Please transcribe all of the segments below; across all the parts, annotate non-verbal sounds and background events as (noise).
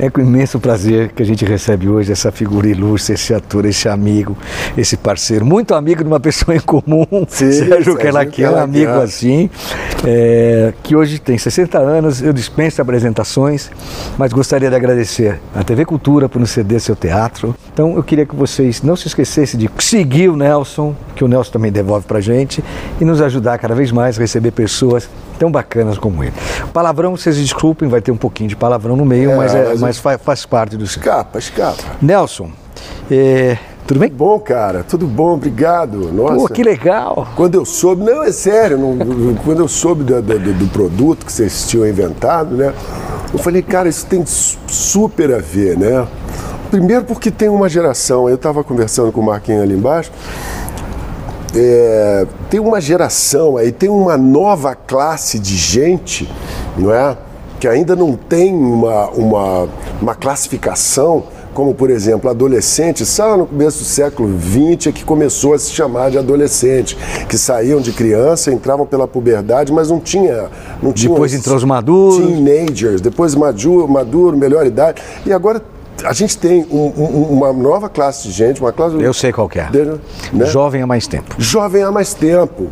é com imenso prazer que a gente recebe hoje essa figura ilustre, esse ator, esse amigo, esse parceiro, muito amigo de uma pessoa em comum, (laughs) Sim, Sérgio Kelaki, é um amigo assim, é, que hoje tem 60 anos, eu dispenso apresentações, mas gostaria de agradecer à TV Cultura por nos ceder seu teatro. Então eu queria que vocês não se esquecessem de seguir o Nelson, que o Nelson também devolve pra gente, e nos ajudar cada vez mais a receber pessoas tão bacanas como ele. Palavrão, vocês desculpem, vai ter um pouquinho de palavrão no meio, é, mas, é, mas faz, faz, parte do. Escapa, escapa. Nelson, é, tudo bem? Bom, cara, tudo bom, obrigado. Nossa. Pô, que legal. Quando eu soube, não, é sério, não, (laughs) quando eu soube do, do, do, produto que vocês tinham inventado, né? Eu falei, cara, isso tem super a ver, né? Primeiro porque tem uma geração, eu estava conversando com o Marquinhos ali embaixo, é, tem uma geração aí, tem uma nova classe de gente, não é? Que ainda não tem uma, uma, uma classificação, como por exemplo, adolescente, só no começo do século XX é que começou a se chamar de adolescente, que saíam de criança, entravam pela puberdade, mas não tinha. Não depois entrou os maduros. Teenagers, depois maduro, maduro, melhor idade. E agora a gente tem um, um, uma nova classe de gente, uma classe. Eu sei qual é. Né? Jovem há mais tempo. Jovem há mais tempo.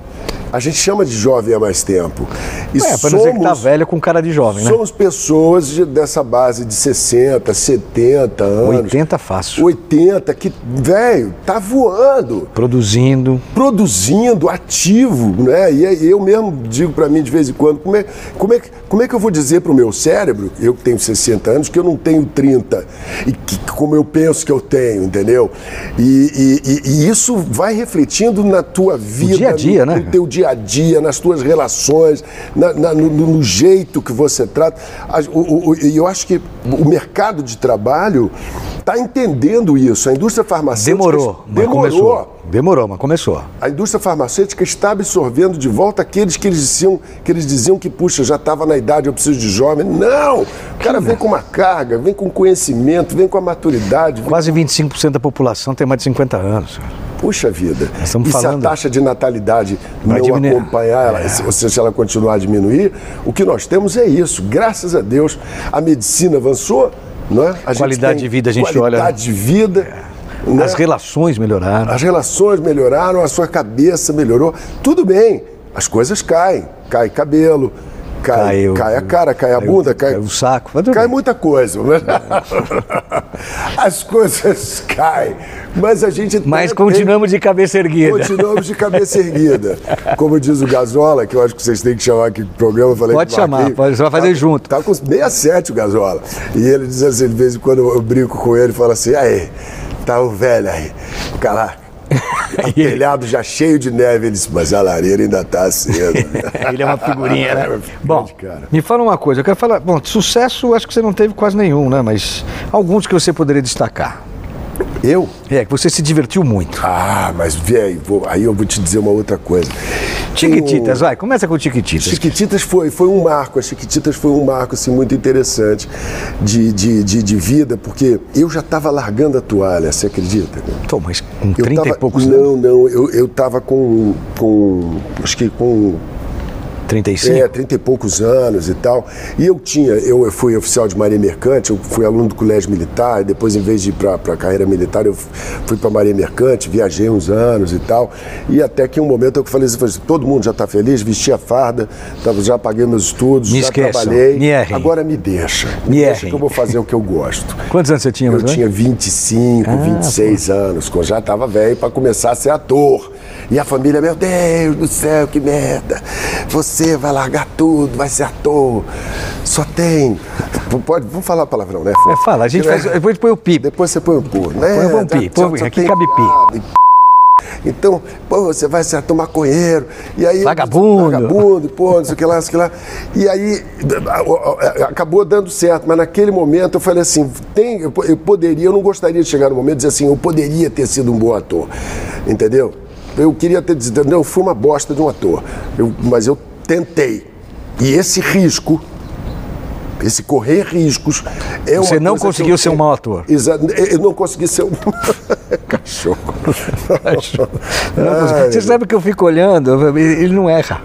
A gente chama de jovem há mais tempo. E é, para somos, dizer que tá velho com cara de jovem, né? Somos pessoas de, dessa base de 60, 70 anos. 80 fácil. 80, que, velho, tá voando. Produzindo. Produzindo, ativo, né? E eu mesmo digo para mim de vez em quando, como é, como é, como é que eu vou dizer pro meu cérebro, eu que tenho 60 anos, que eu não tenho 30, e que, como eu penso que eu tenho, entendeu? E, e, e isso vai refletindo na tua vida. No dia a dia, no, né? No teu dia dia a dia, nas tuas relações, na, na, no, no, jeito que você trata. E eu acho que o mercado de trabalho está entendendo isso. A indústria farmacêutica. Demorou. Demorou. Começou. Demorou, mas começou. A indústria farmacêutica está absorvendo de volta aqueles que eles diziam que, eles diziam que puxa, já estava na idade, eu preciso de jovem. Não! O cara vem com uma carga, vem com conhecimento, vem com a maturidade. Quase 25% da população tem mais de 50 anos. Puxa vida. Estamos e se a taxa de natalidade não diminuir. acompanhar, ela, é. ou seja, se ela continuar a diminuir, o que nós temos é isso. Graças a Deus, a medicina avançou, não é? A qualidade de vida a gente qualidade olha. Qualidade de vida. Né? As relações melhoraram. As relações melhoraram, a sua cabeça melhorou. Tudo bem, as coisas caem. Cai cabelo, Cai, cai, cai a cara, cai a bunda, cai, cai o saco, cai muita coisa. Né? (laughs) As coisas caem, mas a gente. Mas continuamos de cabeça erguida. Continuamos de cabeça erguida. Como diz o Gazola, que eu acho que vocês têm que chamar aqui no programa. Falei pode chamar, pode, você vai fazer tá, junto. Tá com 67 o Gazola. E ele diz assim, de vez em quando eu brinco com ele, fala assim: aí, tá o velho aí, o cara o (laughs) telhado já cheio de neve. Ele disse, mas a lareira ainda está acesa. (laughs) ele é uma figurinha, né? (laughs) bom, me fala uma coisa. Eu quero falar... Bom, sucesso acho que você não teve quase nenhum, né? Mas alguns que você poderia destacar. Eu? É, que você se divertiu muito. Ah, mas velho, aí eu vou te dizer uma outra coisa. Chiquititas, vai, começa com Chiquititas. Chiquititas foi, foi um marco, a Chiquititas foi um marco assim, muito interessante de, de, de, de vida, porque eu já estava largando a toalha, você acredita? Tô, mas com 30 tava, e poucos anos? Não, não, eu, eu tava com, com, acho que com 35? É, 30 e poucos anos e tal. E eu tinha, eu fui oficial de Marinha Mercante, eu fui aluno do colégio militar, depois em vez de ir para a carreira militar, eu fui para Marinha Mercante, viajei uns anos e tal. E até que um momento eu falei assim, todo mundo já está feliz, vesti a farda, já paguei meus estudos, me já esqueçam, trabalhei. Me. Agora me deixa. Me, me deixa que eu vou fazer o que eu gosto. (laughs) Quantos anos você tinha? Eu tinha 25, ah, 26 pô. anos, já estava velho para começar a ser ator. E a família, meu Deus do céu, que merda. Você vai largar tudo, vai ser ator. Só tem Pode, vamos falar palavrão, né? É, fala, a gente faz. Depois põe o pi. Depois você põe o pô, né? Põe um pi, põe- aqui cabe pi. Então, pô, você vai ser maconheiro, e aí. Vagabundo. Vagabundo, pô, não sei o que lá, não sei o que lá. E aí, acabou dando certo, mas naquele momento eu falei assim: tem, eu poderia, eu não gostaria de chegar no momento e dizer assim, eu poderia ter sido um bom ator, entendeu? Eu queria ter dito, não, eu fui uma bosta de um ator, eu- mas eu tentei. E esse risco, esse correr riscos, é Você não conseguiu eu ser um mau ator. Exato, eu não consegui ser um (laughs) cachorro. Não, Você sabe que eu fico olhando, ele não erra.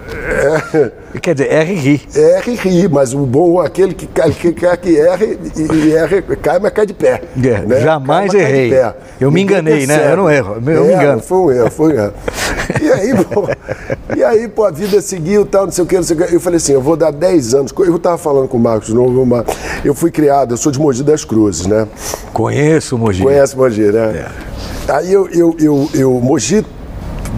Quer dizer, erra e ri. Erra e ri, mas o bom é aquele que cai, que, cai, que erra e, e erra, cai, mas cai de pé. É, né? jamais Cai, errei. Eu me enganei, né? Eu não erro, eu me É, engano. Foi um erro, foi um erro. E aí, (laughs) pô, e aí, pô, a vida seguiu, tal, não sei o que, não sei o que. Eu falei assim, eu vou dar 10 anos. Eu tava falando com o Marcos de novo, eu fui criado, eu sou de Mogi das Cruzes, né? Conheço o Mogi. Conhece Mogi, né? Aí eu, eu, eu, eu, Mogi,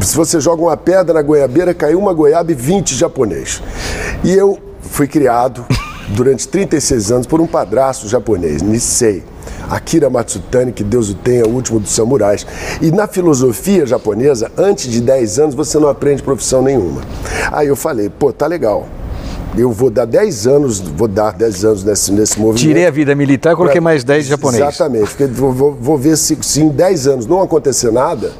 se você joga uma pedra na goiabeira, caiu uma goiaba e 20 japonês. E eu fui criado durante 36 anos por um padrasto japonês, Nisei. Akira Matsutani, que Deus o tenha, o último dos samurais. E na filosofia japonesa, antes de 10 anos, você não aprende profissão nenhuma. Aí eu falei, pô, tá legal. Eu vou dar 10 anos, vou dar 10 anos nesse, nesse movimento. Tirei a vida militar e coloquei mais 10 de japonês. Exatamente. Porque vou, vou- vou ver se, se em 10 anos não acontecer nada,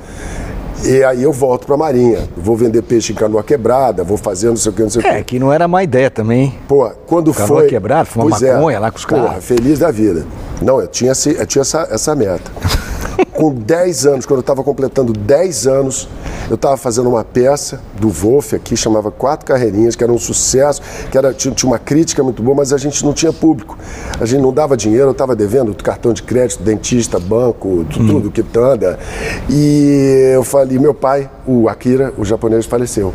e aí eu volto para a Marinha. Vou vender peixe em canoa quebrada, vou fazer não sei o que, não sei o É, que. que não era má ideia também. Pô, quando Canoa foi. quebrada, fumar Pois é. maconha lá com os caras. Porra, feliz da vida. Não, eu tinha, eu tinha essa, essa meta. Com 10 anos, quando eu estava completando 10 anos, eu estava fazendo uma peça do Wolf aqui, chamava Quatro Carreirinhas, que era um sucesso, que era, tinha, tinha uma crítica muito boa, mas a gente não tinha público. A gente não dava dinheiro, eu estava devendo cartão de crédito, dentista, banco, Hum. tudo, quitanda. E eu falei, meu pai, o Akira, o japonês, faleceu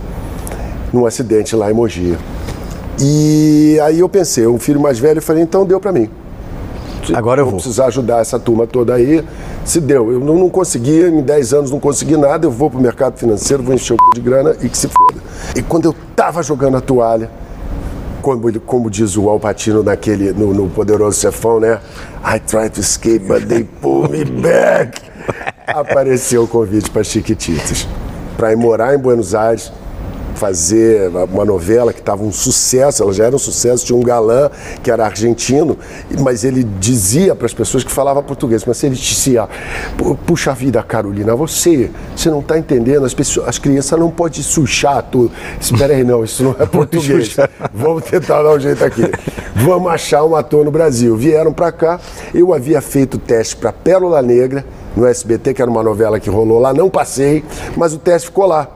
num acidente lá em Mogi. E aí eu pensei, um filho mais velho, eu falei, então deu para mim. Agora eu vou. precisar ajudar essa turma toda aí. Se deu, eu não, não consegui, em 10 anos não consegui nada, eu vou pro mercado financeiro, vou encher o c... de grana e que se foda. E quando eu tava jogando a toalha, como, como diz o Alpatino naquele, no, no Poderoso Chefão, né? I try to escape, but they pull me back. (laughs) Apareceu o convite para Chiquititas, para ir morar em Buenos Aires, fazer uma novela que estava um sucesso, ela já era um sucesso, tinha um galã que era argentino, mas ele dizia para as pessoas que falavam português, mas ele dizia, "Pu- puxa vida, Carolina, você, você não está entendendo, as, pessoas, as crianças não podem suchar tudo. Espera aí, não, isso não é (laughs) português. (laughs) Vamos tentar dar um jeito aqui. Vamos achar um ator no Brasil. Vieram para cá, eu havia feito teste para Pérola Negra, no SBT, que era uma novela que rolou lá, não passei, mas o teste ficou lá.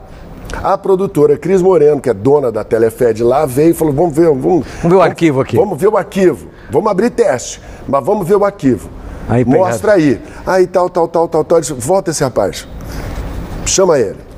A produtora Cris Moreno, que é dona da Telefed lá, veio e falou: vamos ver, vamos, ver o arquivo aqui." Vamos ver o arquivo. Vamos abrir teste, mas vamos ver o arquivo. Aí. Mostra aí. Aí tal, tal, tal, tal, tal. Eu disse, Volta esse rapaz. Chama ele.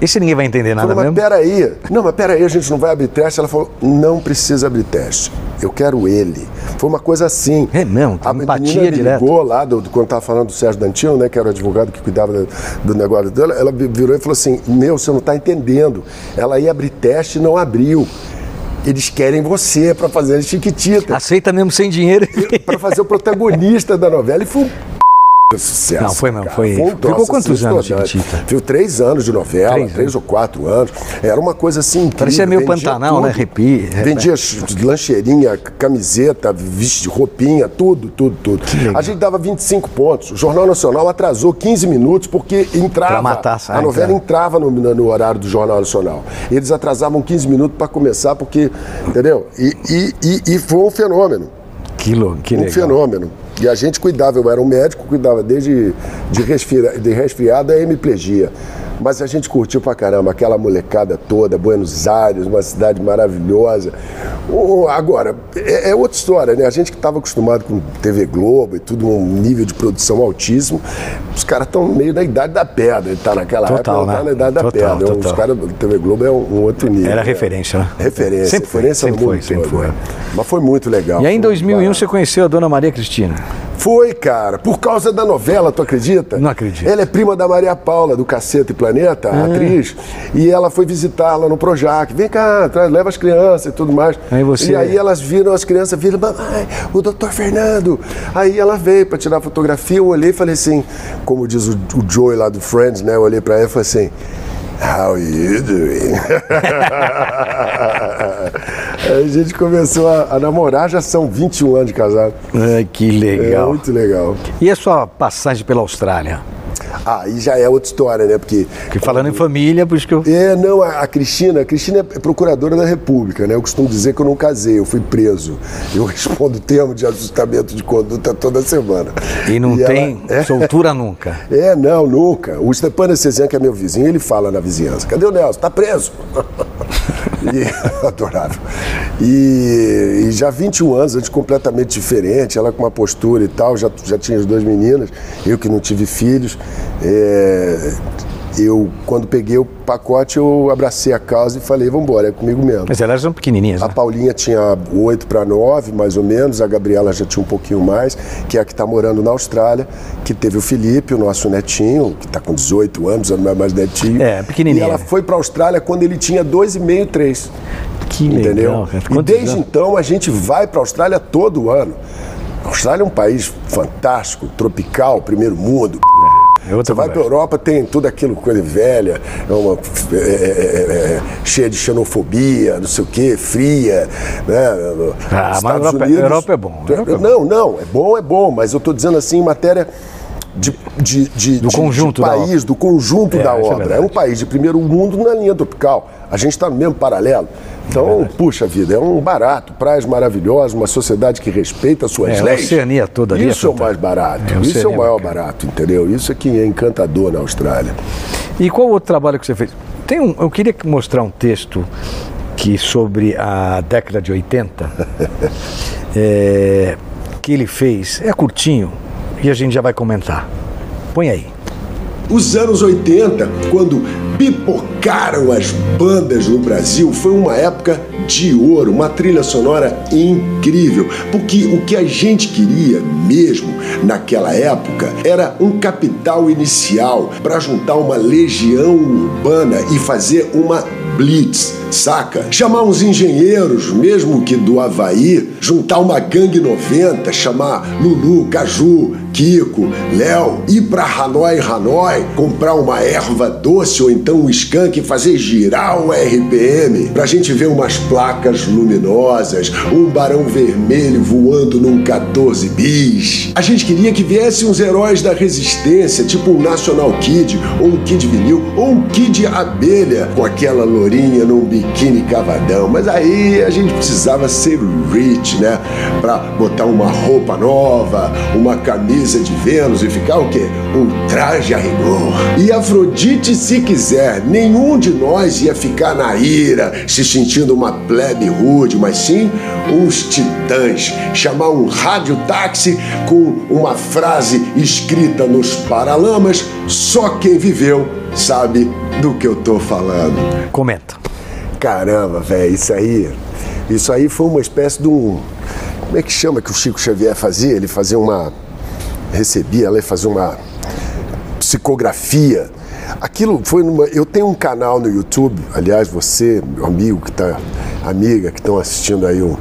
Esse ninguém vai entender nada mas mesmo. peraí. Não, mas peraí, a gente não vai abrir teste. Ela falou, não precisa abrir teste. Eu quero ele. Foi uma coisa assim. É mesmo, A empatia me direto. ligou lá, do, do- quando estava falando do Sérgio Dantino, né, que era o advogado que cuidava do, negócio dela, ela virou e falou assim, meu, você não está entendendo. Ela ia abrir teste e não abriu. Eles querem você para fazer Chiquitita. Aceita mesmo sem dinheiro. para fazer o protagonista da novela. E foi um sucesso. Não, foi mesmo, cara. foi- um ficou quantos anos. Chiquitita? Viu três anos de novela, Três três, ou quatro anos. Era uma coisa assim incrível. Parecia meio vendia Pantanal, né? tudo. Arrepia. Vendia ch- lancheirinha, camiseta, vesti- roupinha, tudo, tudo, tudo. A gente dava 25 pontos. O Jornal Nacional atrasou 15 minutos porque entrava. Pra matar, a sai, novela cara. entrava no, no horário do Jornal Nacional. Eles atrasavam 15 minutos para começar, porque. Entendeu? E, e, e, e foi um fenômeno Que, lou- que um legal. fenômeno. E a gente cuidava, eu era um médico, cuidava desde de, resfria, de a hemiplegia. Mas a gente curtiu pra caramba, aquela molecada toda, Buenos Aires, uma cidade maravilhosa. Agora, é, é outra história, né? A gente que estava acostumado com TV Globo e tudo, um nível de produção altíssimo, os caras estão meio na idade da pedra, ele tá naquela Total, época, né? tá na idade da Total, pedra. total. Os caras, TV Globo é um, um outro nível. Era né? referência, né? Referência, Sempre foi, referência sempre foi, sempre todo, foi. né? Mas foi muito legal. E aí em foi 2001 barato. você conheceu a dona Maria Cristina. Foi, cara, por causa da novela, tu acredita? Não acredito. Ela é prima da Maria Paula, do Caceta e Planeta, a atriz, e ela foi visitá-la no Projac. Vem cá, traz, leva as crianças e tudo mais. Aí você- E aí elas viram, as crianças viram, mamãe, o doutor Fernando. Aí ela veio para tirar fotografia, eu olhei e falei assim, como diz o, o Joey lá do Friends, né? Eu olhei para ela e falei assim, How you doing? (laughs) Aí a gente começou a, a namorar, já são 21 anos de casado. Ah, que É legal. muito legal. E a sua passagem pela Austrália? Ah, e já é outra história, né? Porque. Porque falando em família, por isso que eu. É, não, a, a Cristina, a Cristina é procuradora da República, né? Eu costumo dizer que eu não casei, eu fui preso. Eu (laughs) respondo termo de ajustamento de conduta toda semana. E não ela- tem (laughs) é, soltura nunca. é, não, nunca. O Stepan Cesian, que é meu vizinho, ele fala na vizinhança: cadê o Nelson? Tá preso. (laughs) e, (laughs) adorável. E, e já 21 anos, a gente completamente diferente, ela com uma postura e tal, já, já tinha as duas meninas, eu que não tive filhos. É, eu, quando peguei o pacote, eu abracei a causa e falei, vamos embora, é comigo mesmo. Mas elas são pequenininhas, A né? Paulinha tinha 8 para 9, mais ou menos, a Gabriela já tinha um pouquinho mais, que é a que está morando na Austrália, que teve o Felipe, o nosso netinho, que está com 18 anos, não é mais netinho. É, pequenininha. E ela foi para a Austrália quando ele tinha 2,5, 3. Que Entendeu? legal. E desde anos? então a gente vai para a Austrália todo ano. A Austrália é um país fantástico, tropical, primeiro mundo. É outra Você vai para a. Europa, tem tudo aquilo, coisa velha, é uma, é, é, é, é, cheia de xenofobia, não sei o quê, fria. Né? Ah, mas a Europa- a Europa é bom, Europa é. Não, não, é bom, é bom, mas eu estou dizendo assim em matéria. De, de, de, Do de- conjunto de país, do conjunto É, da é obra. É, verdade. um país de primeiro mundo na linha tropical. A gente está no mesmo paralelo. Então, puxa vida, é um barato, praias maravilhosas, uma sociedade que respeita as suas É, a leis. Oceania toda ali é Isso é o mais barato. É, a Isso é o é maior bacana. barato, entendeu? Isso é que é encantador na Austrália. E qual outro trabalho que você fez? Tem um, eu queria mostrar um texto que sobre a década de 80 é, (laughs) que ele fez. É curtinho e a gente já vai comentar. Põe aí. Os anos 80, quando pipocaram as bandas no Brasil, foi uma época de ouro, uma trilha sonora incrível. Porque o que a gente queria mesmo naquela época era um capital inicial para juntar uma legião urbana e fazer uma blitz, saca? Chamar uns engenheiros, mesmo que do Havaí, juntar uma gangue 90, chamar Lulu, Caju, Kiko, Léo, ir pra Hanoi, Hanoi, comprar uma erva doce ou então um skunk e fazer girar o RPM pra gente ver umas placas luminosas, um barão vermelho voando num 14 bis. A gente queria que viessem uns heróis da resistência, tipo um National Kid, ou um Kid Vinil, ou um Kid Abelha, com aquela lourinha num biquíni cavadão. Mas aí a gente precisava ser rich, né? Pra botar uma roupa nova, uma camisa de Vênus e ficar o quê? Um traje a rigor. E Afrodite, se quiser, nenhum de nós ia ficar na ira, se sentindo uma plebe rude, mas sim uns titãs. Chamar um radiotáxi com uma frase escrita nos paralamas, só quem viveu sabe do que eu tô falando. Comenta. Caramba, velho, isso aí. Isso aí foi uma espécie de um. Como é que chama que o Chico Xavier fazia? Ele fazia uma. Recebia, ela fazia uma psicografia. Aquilo foi numa. Eu tenho um canal no YouTube, aliás, você, meu amigo que tá. amiga que estão assistindo aí o,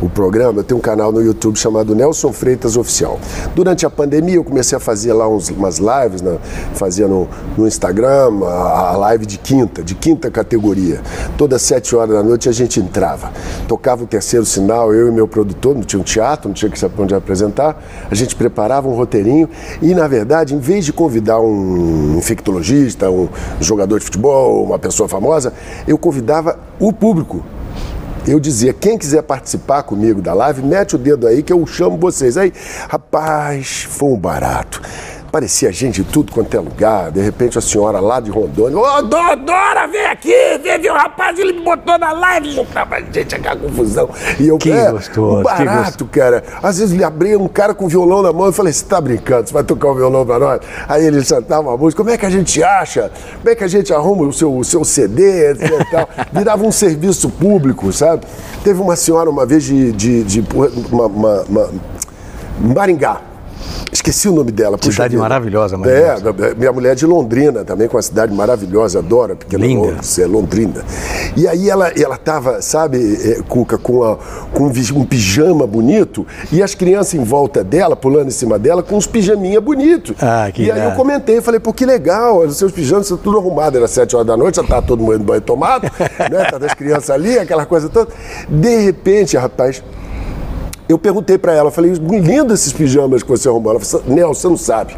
o programa, eu tenho um canal no YouTube chamado Nelson Freitas Oficial. Durante a pandemia eu comecei a fazer lá uns, umas lives, né? fazia no, no Instagram, a, a live de quinta, de quinta categoria. Todas sete horas da noite a gente entrava. Tocava o terceiro sinal, eu e meu produtor, não tinha um teatro, não tinha que saber onde apresentar. A gente preparava um roteirinho e, na verdade, em vez de convidar um infectologista, um jogador de futebol, uma pessoa famosa, eu convidava o público eu dizia, quem quiser participar comigo da live, mete o dedo aí que eu chamo vocês. Aí, rapaz, foi um barato. Parecia gente de tudo quanto é lugar. De repente a senhora lá de Rondônia, ô Dora, Dora, vem aqui, vem ver o rapaz, ele me botou na live, juntava gente, aquela confusão. E eu, Que é, gostoso, um que barato, cara. Às vezes ele abria um cara com violão na mão e falei, você tá brincando, você vai tocar o violão pra nós? Aí ele cantava uma música, como é que a gente acha? Como é que a gente arruma o seu, o seu CD, etc e tal? (laughs) Virava um serviço público, sabe? Teve uma senhora uma vez de, de, de uma, uma, uma- Maringá. Esqueci o nome dela. Cidade vida. maravilhosa, É, maravilhosa. minha mulher é de Londrina, também com uma cidade maravilhosa, adoro, porque Linda. é Londrina. E aí ela, ela tava, sabe, é, Cuca, com, a- com um, pijama bonito e as crianças em volta dela, pulando em cima dela, com uns pijaminha bonitos. Ah, que e aí eu irado. comentei, falei, pô, que legal, os seus pijamas estão tudo arrumados, era sete horas da noite, já tá todo mundo banho tomado, (laughs) né? Tá das crianças ali, aquela coisa toda. De repente, rapaz, eu perguntei pra ela, falei, lindo esses pijamas que você arrumou. Ela falou, Nelson, você não sabe.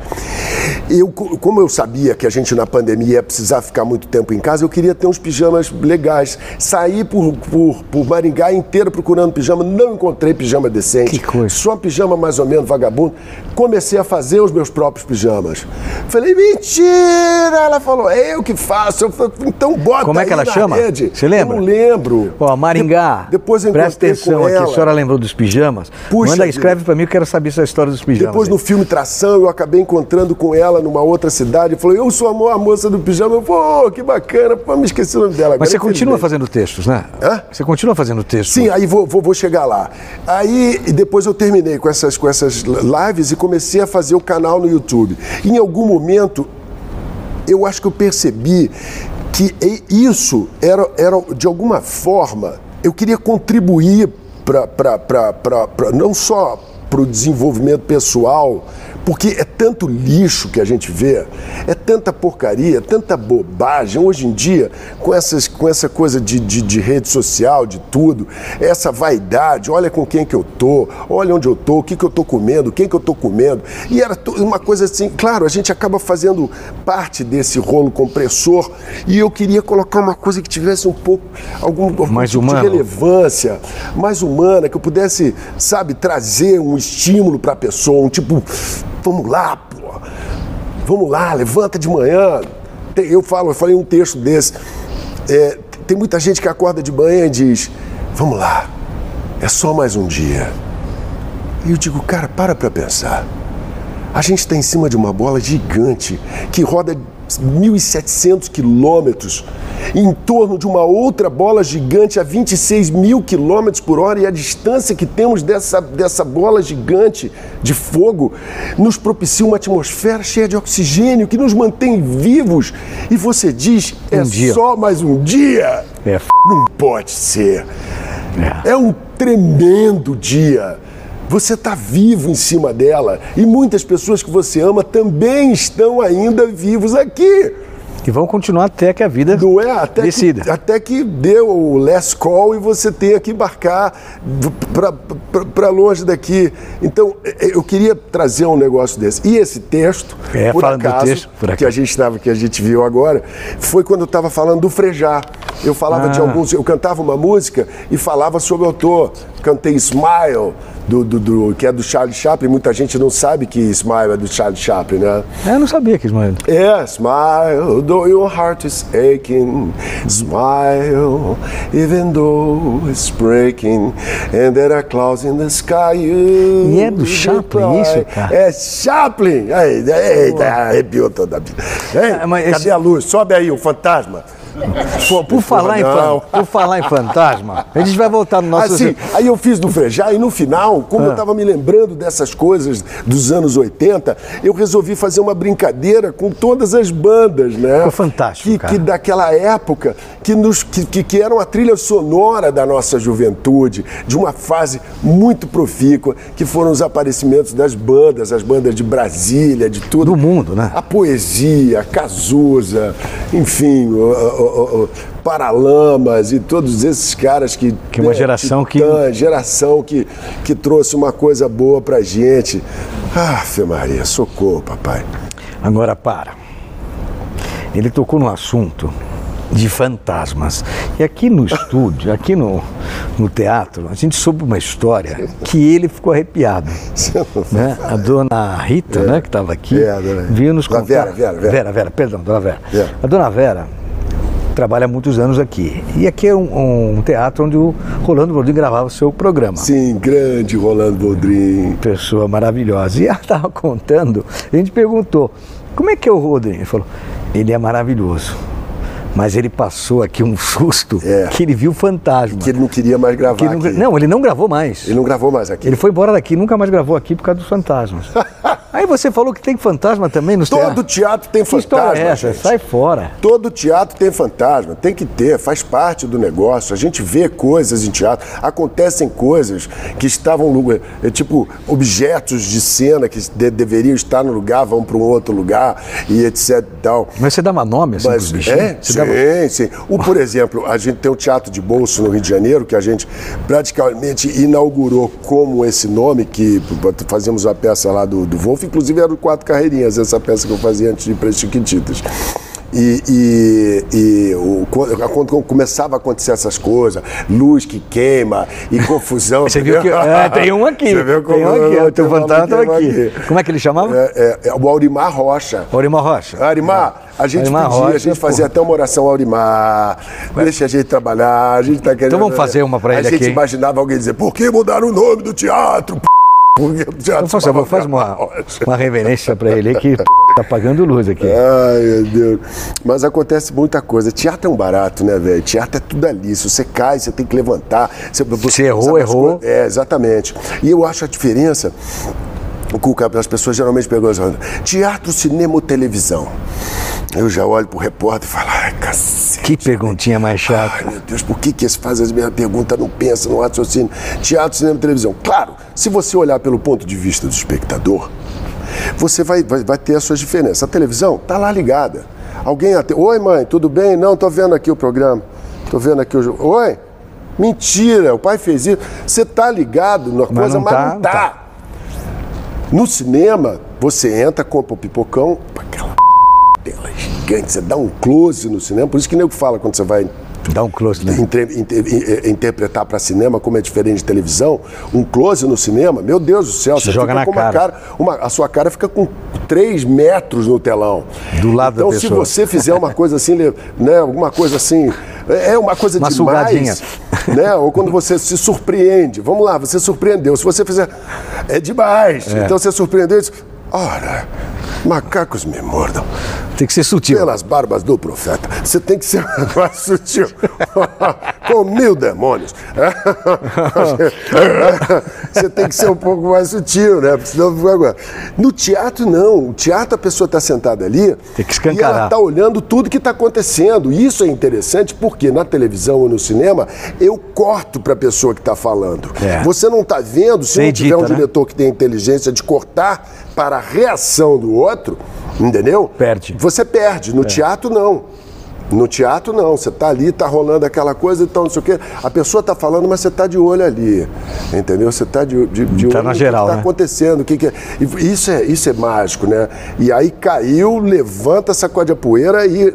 Eu, co- como eu sabia que a gente na pandemia ia precisar ficar muito tempo em casa, eu queria ter uns pijamas legais. Saí por, por, por Maringá inteira procurando pijama, não encontrei pijama decente. Que coisa. Só pijama mais ou menos vagabundo. Comecei a fazer os meus próprios pijamas. Falei, mentira! Ela falou, é eu que faço. Eu falei, então bota Como é que ela chama? rede. Você lembra? Eu não lembro. Ó, Maringá, De- depois eu presta atenção aqui, ela. a senhora lembrou dos pijamas? Puxa Manda, escreve pra mim, eu quero saber essa história dos pijamas. Depois aí. no filme Tração, eu acabei encontrando com ela numa outra cidade. Falou, eu sou a mo- a moça do pijama. Eu falei, oh, que bacana. Pô, me esqueci o nome dela. Mas agora, você continua fazendo textos, né? Hã? Você continua fazendo textos? Sim, aí vou, vou, vou chegar lá. Aí e depois eu terminei com essas, com essas lives e comecei a fazer o canal no YouTube. Em algum momento, eu acho que eu percebi que e- isso era, era de alguma forma, eu queria contribuir para não só para o desenvolvimento pessoal, porque é tanto lixo que a gente vê, é tanta porcaria, tanta bobagem. Hoje em dia, com, essas, com essa coisa de, de, de rede social, de tudo, essa vaidade, olha com quem que eu tô, olha onde eu tô, o que, que eu tô comendo, quem que eu tô comendo. E era uma coisa assim, claro, a gente acaba fazendo parte desse rolo compressor e eu queria colocar uma coisa que tivesse um pouco, algum, algum Mais tipo humano. de relevância, mais humana, que eu pudesse, sabe, trazer um estímulo para a pessoa, um tipo, vamos lá, pô, vamos lá, levanta de manhã. Eu falo, eu falei um texto desse. é, tem muita gente que acorda de manhã e diz, vamos lá, é só mais um dia. E eu digo, cara, para para pensar. A gente está em cima de uma bola gigante que roda 1.700 quilômetros em torno de uma outra bola gigante a 26 mil quilômetros por hora e a distância que temos dessa, dessa bola gigante de fogo nos propicia uma atmosfera cheia de oxigênio que nos mantém vivos. E você diz, é Um dia. só mais um dia? É. Não pode ser. É um tremendo dia. Você está vivo em cima dela e muitas pessoas que você ama também estão ainda vivos aqui. E vão continuar até que a vida Não é? Até decida. que, até que deu o last call e você tenha que embarcar para longe daqui. Então, eh, eu queria trazer um negócio desse. E esse texto, É, por falando do acaso, texto, por que acaso. a gente estava, que a gente viu agora, foi quando eu estava falando do Frejá. Eu falava de Ah. alguns, eu cantava uma música e falava sobre o autor. Cantei Smile, do, do- do- que é do Charlie Chaplin. Muita gente não sabe que Smile é do Charlie Chaplin, né? Eu não sabia que Ismael. Yeah, smile, though your heart is aching. Smile, even though it's breaking. And there are clouds in the sky. You E é do Chaplin isso, cara? É Chaplin! Eita, eita, arrepiou toda a vida. Ah, mas cadê esse- a luz? Sobe aí, o fantasma. (laughs) Pô, por, falar em fan- por falar em fantasma, a gente vai voltar no nosso. Assim, aí eu fiz do Frejá e no final, como Ah. eu estava me lembrando dessas coisas dos anos 80, eu resolvi fazer uma brincadeira com todas as bandas, né? Ficou fantástico, Que, que daquela época, que, nos, que, que, que eram a trilha sonora da nossa juventude, de uma fase muito profícua, que foram os aparecimentos das bandas, as bandas de Brasília, de tudo. Do mundo, né? A poesia, Cazuza, enfim, o, o- o- o Paralamas e todos esses caras que. Que é uma né, geração que- Titã, geração que, que trouxe uma coisa boa pra gente. Aff, Maria, socorro, papai. Agora para. Ele tocou no assunto de fantasmas. E aqui no estúdio, aqui no, no teatro, a gente soube uma história que ele ficou arrepiado. (laughs) Né? A dona Rita, né, que estava aqui, É, dona veio nos contar. Vera, Vera, Vera. Vera, Vera, perdão, dona Vera. Vera. A dona Vera trabalha há muitos anos aqui. E aqui é um, um teatro onde o Rolando Boldrin gravava o seu programa. Sim, grande Rolando Boldrin. pessoa maravilhosa. E ela (laughs) estava contando, a gente perguntou, como é que é o Rodrigo? Ele falou, ele é maravilhoso. Mas ele passou aqui um susto É. que ele viu fantasma. Que ele não queria mais gravar ele não, não, ele não gravou mais. Ele não gravou mais aqui. Ele foi embora daqui, nunca mais gravou aqui por causa dos fantasmas. (laughs) Aí você falou que tem fantasma também no Todo teatro tem Que fantasma. é essa? gente. Sai fora. Todo teatro tem fantasma, tem que ter, faz parte do negócio. A gente vê coisas em teatro, acontecem coisas que estavam, no lugar- é, tipo, objetos de cena que de- deveriam estar no lugar, vão para um outro lugar e etc e tal. Mas você dava nome assim Mas, bichinhos? é, Você sim, dava- sim. O, por exemplo, a gente tem o Teatro de Bolso no Rio de Janeiro, que a gente praticamente inaugurou como esse nome, que fazíamos a peça lá do, do Wolf, inclusive era o Quatro Carreirinhas, essa peça que eu fazia antes de ir para as Chiquititas. E, e, e o- quando, começava a acontecer essas coisas, luz que queima e confusão. Você viu que. É, tem um aqui. Você viu como tem um aqui. eu- teu eu fantasma aqui. um Como é que ele chamava? É, é, é o Aurimar Rocha. Aurimar Rocha. Aurimar, a gente Aurimar pedia, Rocha, a gente fazia até uma oração Aurimar, deixa a gente trabalhar, a gente tá querendo... Então vamos fazer uma pra ele A gente aqui, imaginava alguém dizer, por que mudar o nome do teatro? Então, por favor, faz uma, (laughs) uma reverência para ele que (laughs) tá pagando luz aqui. Ai, meu Deus. Mas acontece muita coisa. Teatro é um barato, né, velho? Teatro é tudo ali. Se você cai, você tem que levantar. Você, Se errou, errou. É, exatamente. E eu acho a diferença. Cuca, as pessoas geralmente perguntam: teatro, cinema ou televisão? Eu já olho pro repórter e falo: ai, cacete. Que perguntinha mais Ai, chata. meu Deus, por que, que esse faz as mesmas perguntas, não pensa no raciocínio? Teatro, cinema e televisão. Claro, se você olhar pelo ponto de vista do espectador, você vai, vai, vai ter as suas diferenças. A televisão tá lá ligada. Alguém até. Oi, mãe, tudo bem? Não, tô vendo aqui o programa. Tô vendo aqui o. Oi? Mentira, o pai fez isso. Você tá ligado na coisa, não mas tá, não não tá. No cinema, você entra, compra o pipocão, aquela tela gigante, você dá um close no cinema, por isso que nego fala quando você vai Dá um close, né? Inter- inter- eh, interpretar para cinema como é diferente de televisão, um close no cinema, meu Deus do céu, Te joga fica na com uma cara. uma- a sua cara fica com 3 metros no telão. Do lado da então, se pessoa. você fizer uma coisa assim, né, alguma coisa assim, é é uma coisa Uma demais, sugadinha. né? Ou quando você se surpreende, vamos lá, você surpreendeu. Se você fizer, é demais. Então você surpreendeu e diz, ora, macacos me mordam. Tem que ser sutil. Pelas barbas do profeta. Você tem que ser (laughs) mais sutil. (laughs) Com mil demônios. (laughs) Você tem que ser um pouco mais sutil, né? Senão agora. No teatro, não. O teatro, a pessoa está sentada ali. Tem que E escancarar. ela está olhando tudo que está acontecendo. E isso é interessante porque na televisão ou no cinema, eu corto para a pessoa que está falando. É. Você não está vendo, se Você não tiver edita, um né? diretor que tem inteligência de cortar para a reação do outro, entendeu? Perde. Você perde. No teatro, não. No teatro, não. Você está ali, está rolando aquela coisa, então não sei o quê. A pessoa está falando, mas você está de olho ali. Entendeu? Você está de, de, de Tá olho na geral, que está né? acontecendo. Que que é. Isso, é. isso é mágico, né? E aí caiu, levanta, sacode a poeira e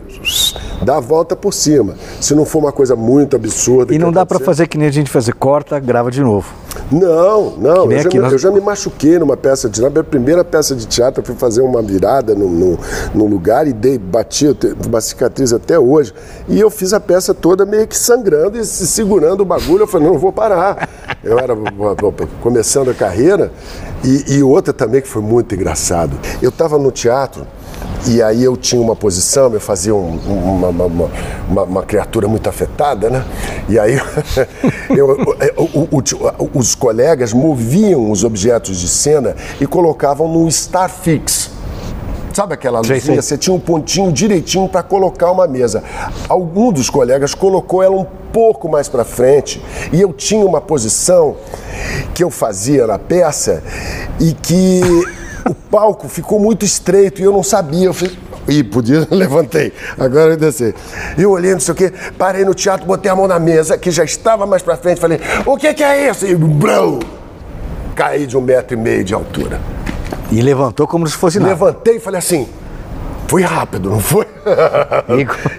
dá a volta por cima. Se não for uma coisa muito absurda. E não dá para fazer que nem a gente fazer, corta, grava de novo. não, não. Eu já, me, nós- eu já me machuquei numa peça de teatro. A primeira peça de teatro, eu fui fazer uma virada no, no, no lugar e dei, bati, uma cicatriz até hoje. E eu fiz a peça toda meio que sangrando e se segurando o bagulho. Eu falei, não, não vou parar. Eu era começando a carreira. E, e outra também que foi muito engraçado. Eu estava no teatro. E aí eu tinha uma posição, eu fazia um- uma, uma- uma- uma- criatura muito afetada, né? E aí (laughs) eu- o- o- os colegas moviam os objetos de cena e colocavam num star fix. Sabe aquela luzinha? sei. Você tinha um pontinho direitinho para colocar uma mesa. Algum dos colegas colocou ela um pouco mais para frente e eu tinha uma posição que eu fazia na peça e que o palco ficou muito estreito e eu não sabia. Eu fiz. Ih, podia, (laughs) levantei. Agora eu desci. Eu olhei, não sei o quê, parei no teatro, botei a mão na mesa, que já estava mais pra frente, falei, o que, que é isso? E blum, caí de um metro e meio de altura. E levantou como se fosse nada. Levantei e falei assim. Fui rápido, não foi?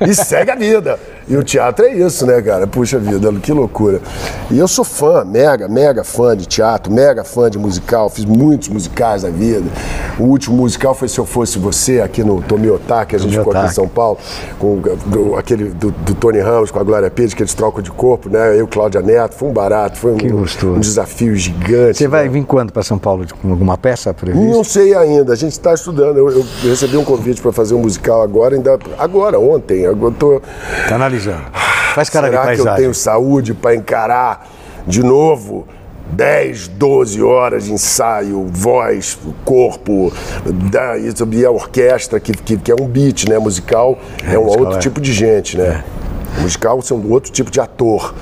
E- (laughs) e segue a vida. E o teatro é isso, né, cara? Puxa vida, que loucura. E eu sou fã, mega, mega fã de teatro, mega fã de musical. Fiz muitos musicais na vida. O último musical foi Se Eu Fosse Você, aqui no Tomiotá, que a gente ficou aqui em. São Paulo, com do- aquele do, do Tony Ramos, com a Glória Pires, que eles trocam de corpo, né? Eu Cláudia Neto. Foi um barato, foi um, um desafio gigante. Você vai né? vir quando para São Paulo? Com alguma peça prevista? Não sei ainda, a gente está estudando. Eu, eu recebi um convite para fazer um musical agora, ainda agora, ontem. Agora tô, Tá analisando. Faz cara será de que eu tenho saúde para encarar de novo 10, 12 horas de ensaio, voz, corpo, da, e a orquestra, que, que, que, é um beat, né? Musical é, é um musical, outro é. tipo de gente, né? É. Musical são outro tipo de ator.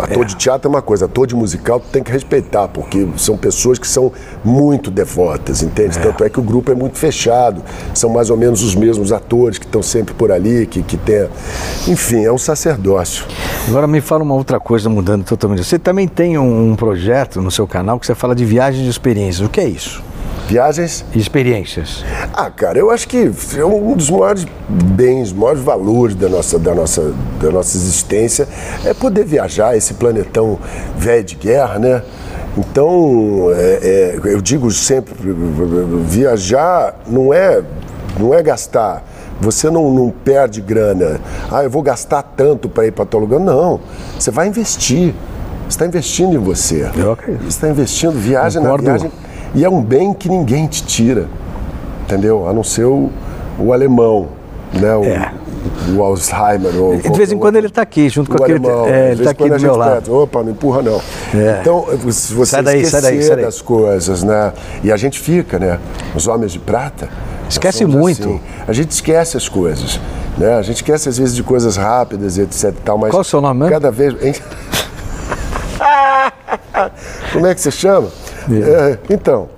Ator é. de teatro é uma coisa, ator de musical tem que respeitar, porque são pessoas que são muito devotas, entende? É. Tanto é que o grupo é muito fechado, são mais ou menos os mesmos atores que estão sempre por ali, que, que tem. Enfim, é um sacerdócio. Agora me fala uma outra coisa, mudando totalmente. Você também tem um, um projeto no seu canal que você fala de viagens de experiências. O que é isso? Viagens? Experiências. Ah, cara, eu acho que é um dos maiores bens, maiores valores da nossa, da nossa, da nossa existência é poder viajar esse planetão velho de guerra, né? Então, é, é, eu digo sempre, viajar não é, não é gastar. Você não, não perde grana. Ah, eu vou gastar tanto para ir para tal lugar. Não. Você vai investir. Você está investindo em você. Eu Você está investindo, viagem Concordo. na viagem e é um bem que ninguém te tira, entendeu? A não ser o, o alemão, né? O, é. o Alzheimer. Ou de vez em quando ele está aqui, junto com aquele. Alemão, é, ele está aqui do meu lado. Pede, Opa, não empurra não. É. Então, se você sai daí, sai daí, sai daí. das coisas, né? E a gente fica, né? Os homens de prata. Esquece muito. Assim. A gente esquece as coisas. Né? A gente esquece às vezes de coisas rápidas e etc tal, mas. Qual o seu nome? Cada vez. (laughs) Como é que você chama? É, então.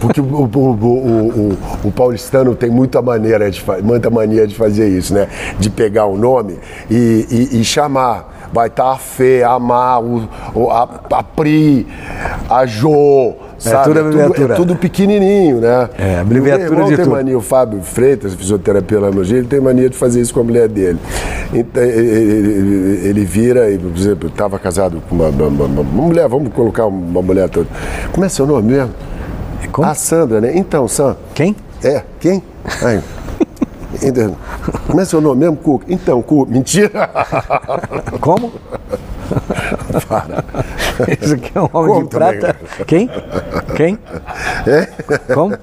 Porque o, o, o, o, paulistano tem muita maneira de muita mania de fazer isso, né? De pegar o nome e, e, e chamar. Vai estar tá a Fê, a Má, a, a Pri, a É sabe? tudo abreviatura. É tudo pequenininho, né? É, abreviatura de tem tudo. mania, o Fábio Freitas, fisioterapia lá no Gil, ele tem mania de fazer isso com a mulher dele. Então, ele, ele vira, e, por exemplo, estava casado com uma, uma, uma, mulher, vamos colocar uma mulher toda. Como é seu nome mesmo? Como? A Sandra, né? Então, Sam. Quem? É, quem? Aí. Como é seu nome mesmo, Cuca? Então, Cuca. Mentira! Como? Para. (laughs) Isso aqui é um homem Como de prata. Quem? Quem? É? Como?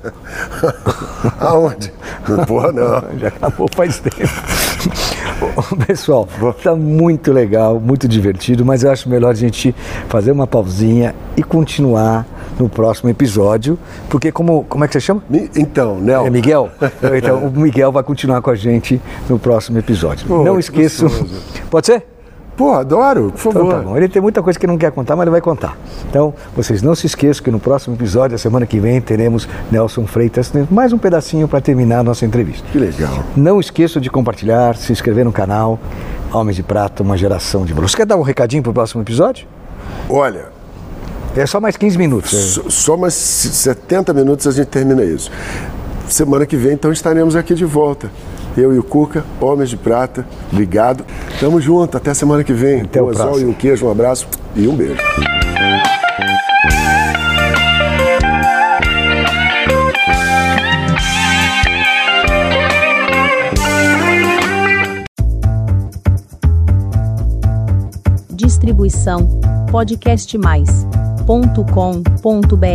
(laughs) Aonde? Porra, não. Já acabou faz tempo. Pessoal, está muito legal, muito divertido, mas eu acho melhor a gente fazer uma pausinha e continuar no próximo episódio, porque como, como é que você chama? Então, Nel. É Miguel? Então, o Miguel vai continuar com a gente no próximo episódio. Pô, não esqueçam. Pode ser? Pô, adoro, por favor. Então, tá bom. Ele tem muita coisa que não quer contar, mas ele vai contar. Então, vocês não se esqueçam que no próximo episódio, a semana que vem, teremos Nelson Freitas, mais um pedacinho para terminar a nossa entrevista. Que legal. Não esqueçam de compartilhar, se inscrever no canal Homens de Prata, uma geração de valor. Você quer dar um recadinho para o próximo episódio? Olha, é só mais 15 minutos. Só, só mais 70 minutos a gente termina isso. Semana que vem, então, estaremos aqui de volta. Eu e o Cuca, Homens de Prata, obrigado. Tamo junto, até semana que vem. Até o, o e um queijo, um abraço e um beijo. Distribuição podcast mais ponto com ponto br